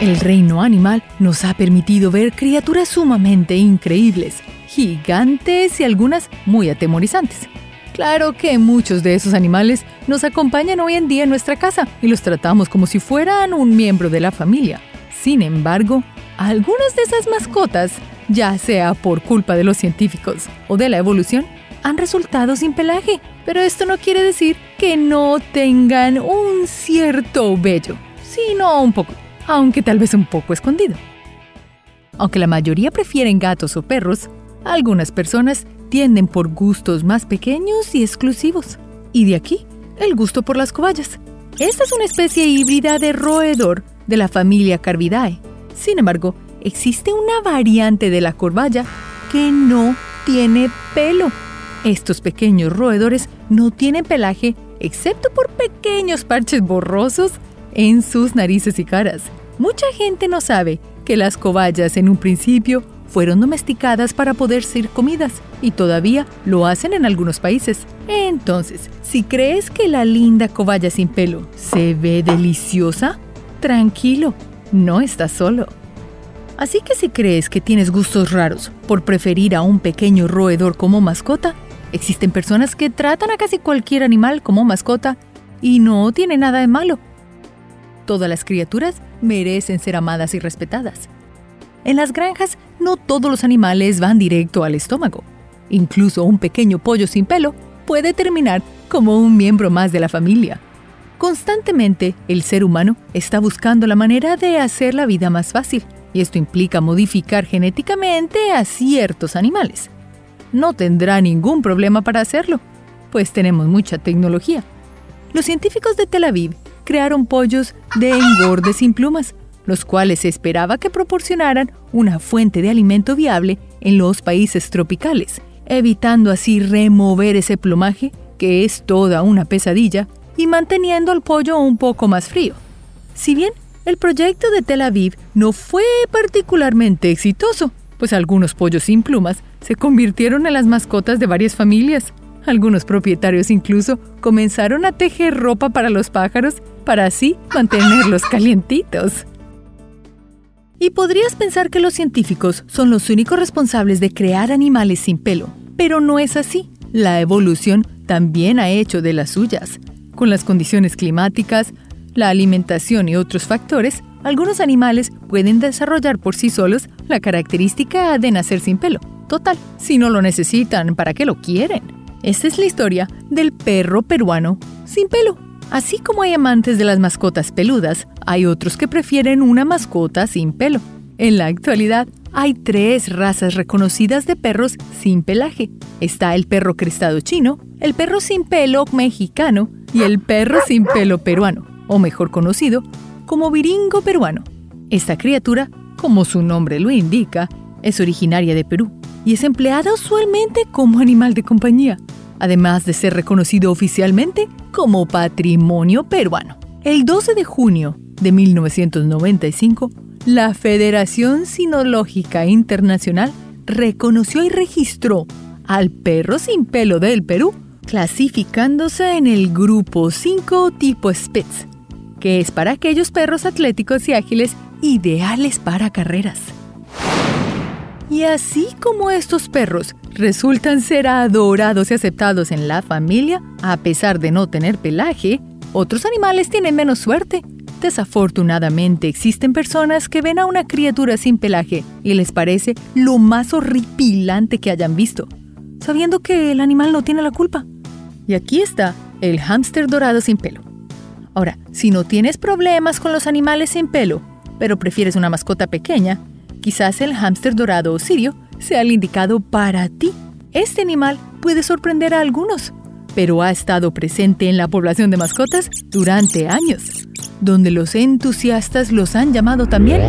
El reino animal nos ha permitido ver criaturas sumamente increíbles, gigantes y algunas muy atemorizantes. Claro que muchos de esos animales nos acompañan hoy en día en nuestra casa y los tratamos como si fueran un miembro de la familia. Sin embargo, algunas de esas mascotas, ya sea por culpa de los científicos o de la evolución, han resultado sin pelaje. Pero esto no quiere decir que no tengan un cierto vello, sino un poco, aunque tal vez un poco escondido. Aunque la mayoría prefieren gatos o perros, algunas personas tienden por gustos más pequeños y exclusivos. Y de aquí, el gusto por las cobayas. Esta es una especie híbrida de roedor de la familia Carvidae. Sin embargo, existe una variante de la corballa que no tiene pelo. Estos pequeños roedores no tienen pelaje excepto por pequeños parches borrosos en sus narices y caras. Mucha gente no sabe que las cobayas en un principio fueron domesticadas para poder ser comidas y todavía lo hacen en algunos países. Entonces, si crees que la linda cobaya sin pelo se ve deliciosa, tranquilo, no estás solo. Así que si crees que tienes gustos raros por preferir a un pequeño roedor como mascota, existen personas que tratan a casi cualquier animal como mascota y no tiene nada de malo. Todas las criaturas merecen ser amadas y respetadas. En las granjas no todos los animales van directo al estómago. Incluso un pequeño pollo sin pelo puede terminar como un miembro más de la familia. Constantemente, el ser humano está buscando la manera de hacer la vida más fácil, y esto implica modificar genéticamente a ciertos animales. No tendrá ningún problema para hacerlo, pues tenemos mucha tecnología. Los científicos de Tel Aviv crearon pollos de engorde sin plumas los cuales se esperaba que proporcionaran una fuente de alimento viable en los países tropicales, evitando así remover ese plumaje, que es toda una pesadilla, y manteniendo al pollo un poco más frío. Si bien el proyecto de Tel Aviv no fue particularmente exitoso, pues algunos pollos sin plumas se convirtieron en las mascotas de varias familias. Algunos propietarios incluso comenzaron a tejer ropa para los pájaros para así mantenerlos calientitos. Y podrías pensar que los científicos son los únicos responsables de crear animales sin pelo, pero no es así. La evolución también ha hecho de las suyas. Con las condiciones climáticas, la alimentación y otros factores, algunos animales pueden desarrollar por sí solos la característica de nacer sin pelo. Total, si no lo necesitan, ¿para qué lo quieren? Esta es la historia del perro peruano sin pelo. Así como hay amantes de las mascotas peludas, hay otros que prefieren una mascota sin pelo. En la actualidad, hay tres razas reconocidas de perros sin pelaje. Está el perro crestado chino, el perro sin pelo mexicano y el perro sin pelo peruano, o mejor conocido como viringo peruano. Esta criatura, como su nombre lo indica, es originaria de Perú y es empleada usualmente como animal de compañía además de ser reconocido oficialmente como patrimonio peruano. El 12 de junio de 1995, la Federación Sinológica Internacional reconoció y registró al perro sin pelo del Perú, clasificándose en el grupo 5 tipo Spitz, que es para aquellos perros atléticos y ágiles ideales para carreras. Y así como estos perros resultan ser adorados y aceptados en la familia, a pesar de no tener pelaje, otros animales tienen menos suerte. Desafortunadamente existen personas que ven a una criatura sin pelaje y les parece lo más horripilante que hayan visto, sabiendo que el animal no tiene la culpa. Y aquí está el hámster dorado sin pelo. Ahora, si no tienes problemas con los animales sin pelo, pero prefieres una mascota pequeña, quizás el hámster dorado o sirio sea el indicado para ti. Este animal puede sorprender a algunos, pero ha estado presente en la población de mascotas durante años, donde los entusiastas los han llamado también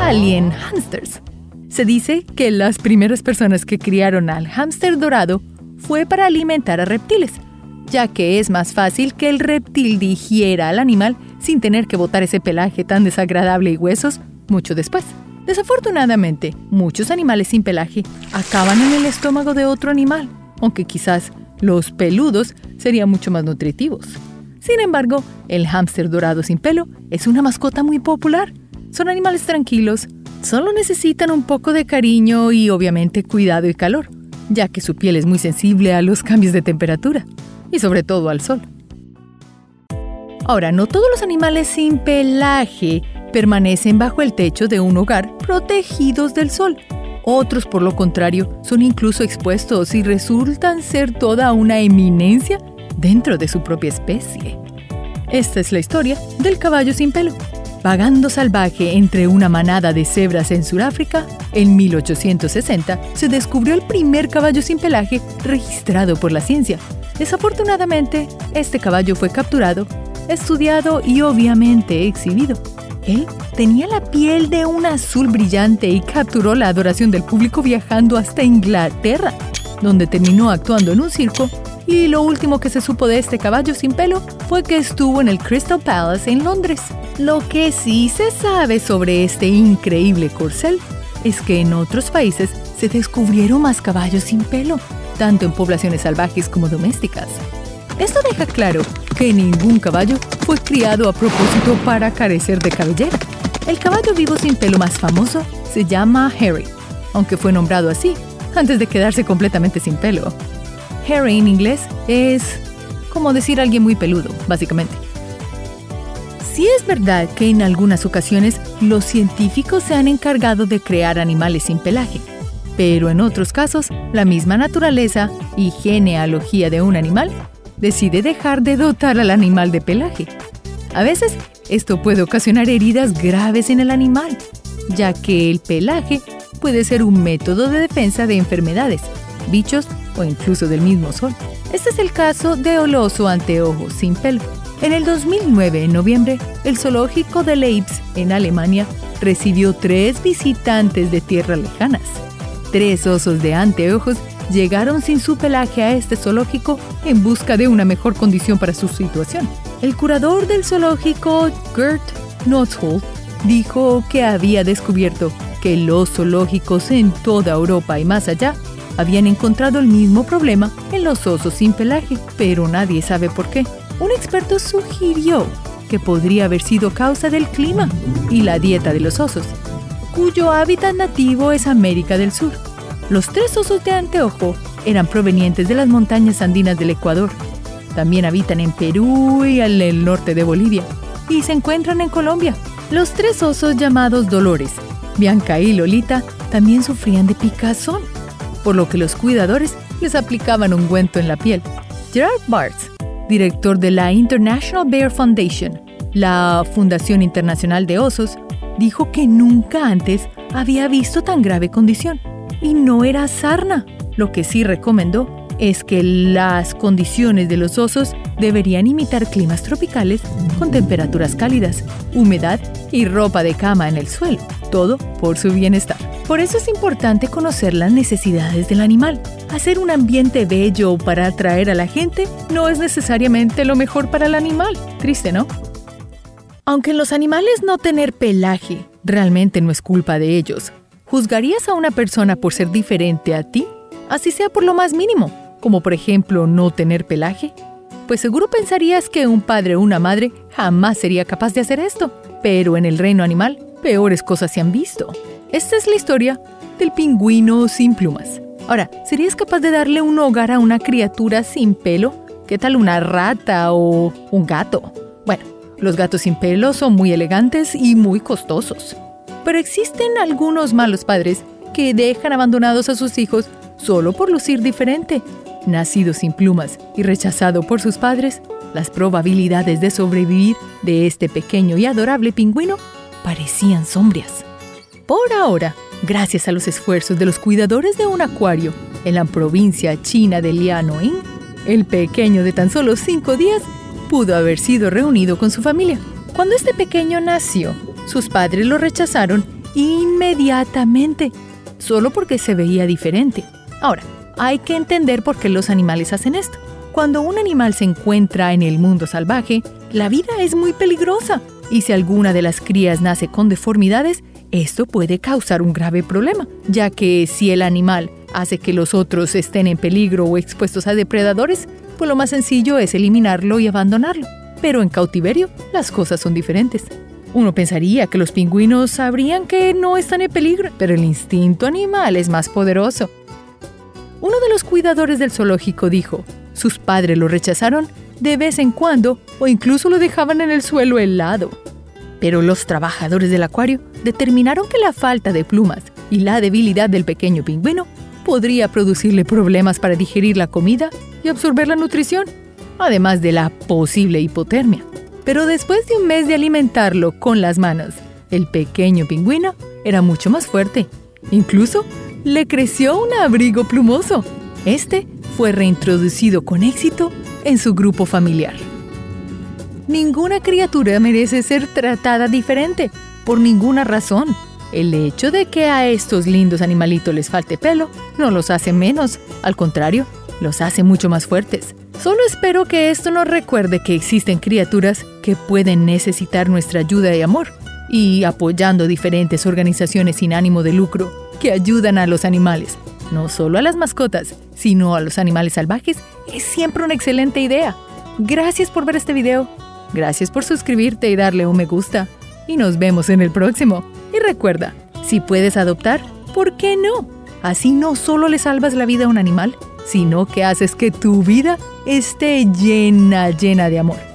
alien hamsters. Se dice que las primeras personas que criaron al hámster dorado fue para alimentar a reptiles, ya que es más fácil que el reptil digiera al animal sin tener que botar ese pelaje tan desagradable y huesos mucho después. Desafortunadamente, muchos animales sin pelaje acaban en el estómago de otro animal, aunque quizás los peludos serían mucho más nutritivos. Sin embargo, el hámster dorado sin pelo es una mascota muy popular. Son animales tranquilos, solo necesitan un poco de cariño y obviamente cuidado y calor, ya que su piel es muy sensible a los cambios de temperatura y sobre todo al sol. Ahora, no todos los animales sin pelaje permanecen bajo el techo de un hogar protegidos del sol. Otros, por lo contrario, son incluso expuestos y resultan ser toda una eminencia dentro de su propia especie. Esta es la historia del caballo sin pelo. Vagando salvaje entre una manada de cebras en Sudáfrica, en 1860 se descubrió el primer caballo sin pelaje registrado por la ciencia. Desafortunadamente, este caballo fue capturado, estudiado y obviamente exhibido. Él tenía la piel de un azul brillante y capturó la adoración del público viajando hasta Inglaterra, donde terminó actuando en un circo y lo último que se supo de este caballo sin pelo fue que estuvo en el Crystal Palace en Londres. Lo que sí se sabe sobre este increíble corcel es que en otros países se descubrieron más caballos sin pelo, tanto en poblaciones salvajes como domésticas. Esto deja claro que ningún caballo fue criado a propósito para carecer de cabellera. El caballo vivo sin pelo más famoso se llama Harry, aunque fue nombrado así antes de quedarse completamente sin pelo. Harry en inglés es como decir alguien muy peludo, básicamente. Sí es verdad que en algunas ocasiones los científicos se han encargado de crear animales sin pelaje, pero en otros casos la misma naturaleza y genealogía de un animal decide dejar de dotar al animal de pelaje. A veces esto puede ocasionar heridas graves en el animal, ya que el pelaje puede ser un método de defensa de enfermedades, bichos o incluso del mismo sol. Este es el caso de Oloso anteojos sin pelo. En el 2009, en noviembre, el zoológico de Leibs, en Alemania, recibió tres visitantes de tierras lejanas. Tres osos de anteojos llegaron sin su pelaje a este zoológico en busca de una mejor condición para su situación. El curador del zoológico, Gert Notzhold, dijo que había descubierto que los zoológicos en toda Europa y más allá habían encontrado el mismo problema en los osos sin pelaje, pero nadie sabe por qué. Un experto sugirió que podría haber sido causa del clima y la dieta de los osos, cuyo hábitat nativo es América del Sur. Los tres osos de anteojo eran provenientes de las montañas andinas del Ecuador. También habitan en Perú y en el norte de Bolivia, y se encuentran en Colombia. Los tres osos llamados Dolores, Bianca y Lolita, también sufrían de picazón por lo que los cuidadores les aplicaban ungüento en la piel. Gerard Bartz, director de la International Bear Foundation, la Fundación Internacional de Osos, dijo que nunca antes había visto tan grave condición. Y no era sarna. Lo que sí recomendó es que las condiciones de los osos deberían imitar climas tropicales con temperaturas cálidas, humedad y ropa de cama en el suelo, todo por su bienestar. Por eso es importante conocer las necesidades del animal. Hacer un ambiente bello para atraer a la gente no es necesariamente lo mejor para el animal. Triste, ¿no? Aunque en los animales no tener pelaje realmente no es culpa de ellos, ¿juzgarías a una persona por ser diferente a ti? Así sea por lo más mínimo, como por ejemplo no tener pelaje. Pues seguro pensarías que un padre o una madre jamás sería capaz de hacer esto, pero en el reino animal peores cosas se han visto. Esta es la historia del pingüino sin plumas. Ahora, ¿serías capaz de darle un hogar a una criatura sin pelo? ¿Qué tal una rata o un gato? Bueno, los gatos sin pelo son muy elegantes y muy costosos. Pero existen algunos malos padres que dejan abandonados a sus hijos solo por lucir diferente. Nacido sin plumas y rechazado por sus padres, las probabilidades de sobrevivir de este pequeño y adorable pingüino parecían sombrías. Por ahora, gracias a los esfuerzos de los cuidadores de un acuario en la provincia china de Liaoning, el pequeño de tan solo cinco días pudo haber sido reunido con su familia. Cuando este pequeño nació, sus padres lo rechazaron inmediatamente, solo porque se veía diferente. Ahora, hay que entender por qué los animales hacen esto. Cuando un animal se encuentra en el mundo salvaje, la vida es muy peligrosa y si alguna de las crías nace con deformidades, esto puede causar un grave problema, ya que si el animal hace que los otros estén en peligro o expuestos a depredadores, pues lo más sencillo es eliminarlo y abandonarlo. Pero en cautiverio las cosas son diferentes. Uno pensaría que los pingüinos sabrían que no están en peligro, pero el instinto animal es más poderoso. Uno de los cuidadores del zoológico dijo, sus padres lo rechazaron de vez en cuando o incluso lo dejaban en el suelo helado. Pero los trabajadores del acuario determinaron que la falta de plumas y la debilidad del pequeño pingüino podría producirle problemas para digerir la comida y absorber la nutrición, además de la posible hipotermia. Pero después de un mes de alimentarlo con las manos, el pequeño pingüino era mucho más fuerte. Incluso le creció un abrigo plumoso. Este fue reintroducido con éxito en su grupo familiar. Ninguna criatura merece ser tratada diferente, por ninguna razón. El hecho de que a estos lindos animalitos les falte pelo no los hace menos, al contrario, los hace mucho más fuertes. Solo espero que esto nos recuerde que existen criaturas que pueden necesitar nuestra ayuda y amor, y apoyando diferentes organizaciones sin ánimo de lucro que ayudan a los animales, no solo a las mascotas, sino a los animales salvajes, es siempre una excelente idea. Gracias por ver este video. Gracias por suscribirte y darle un me gusta. Y nos vemos en el próximo. Y recuerda, si puedes adoptar, ¿por qué no? Así no solo le salvas la vida a un animal, sino que haces que tu vida esté llena, llena de amor.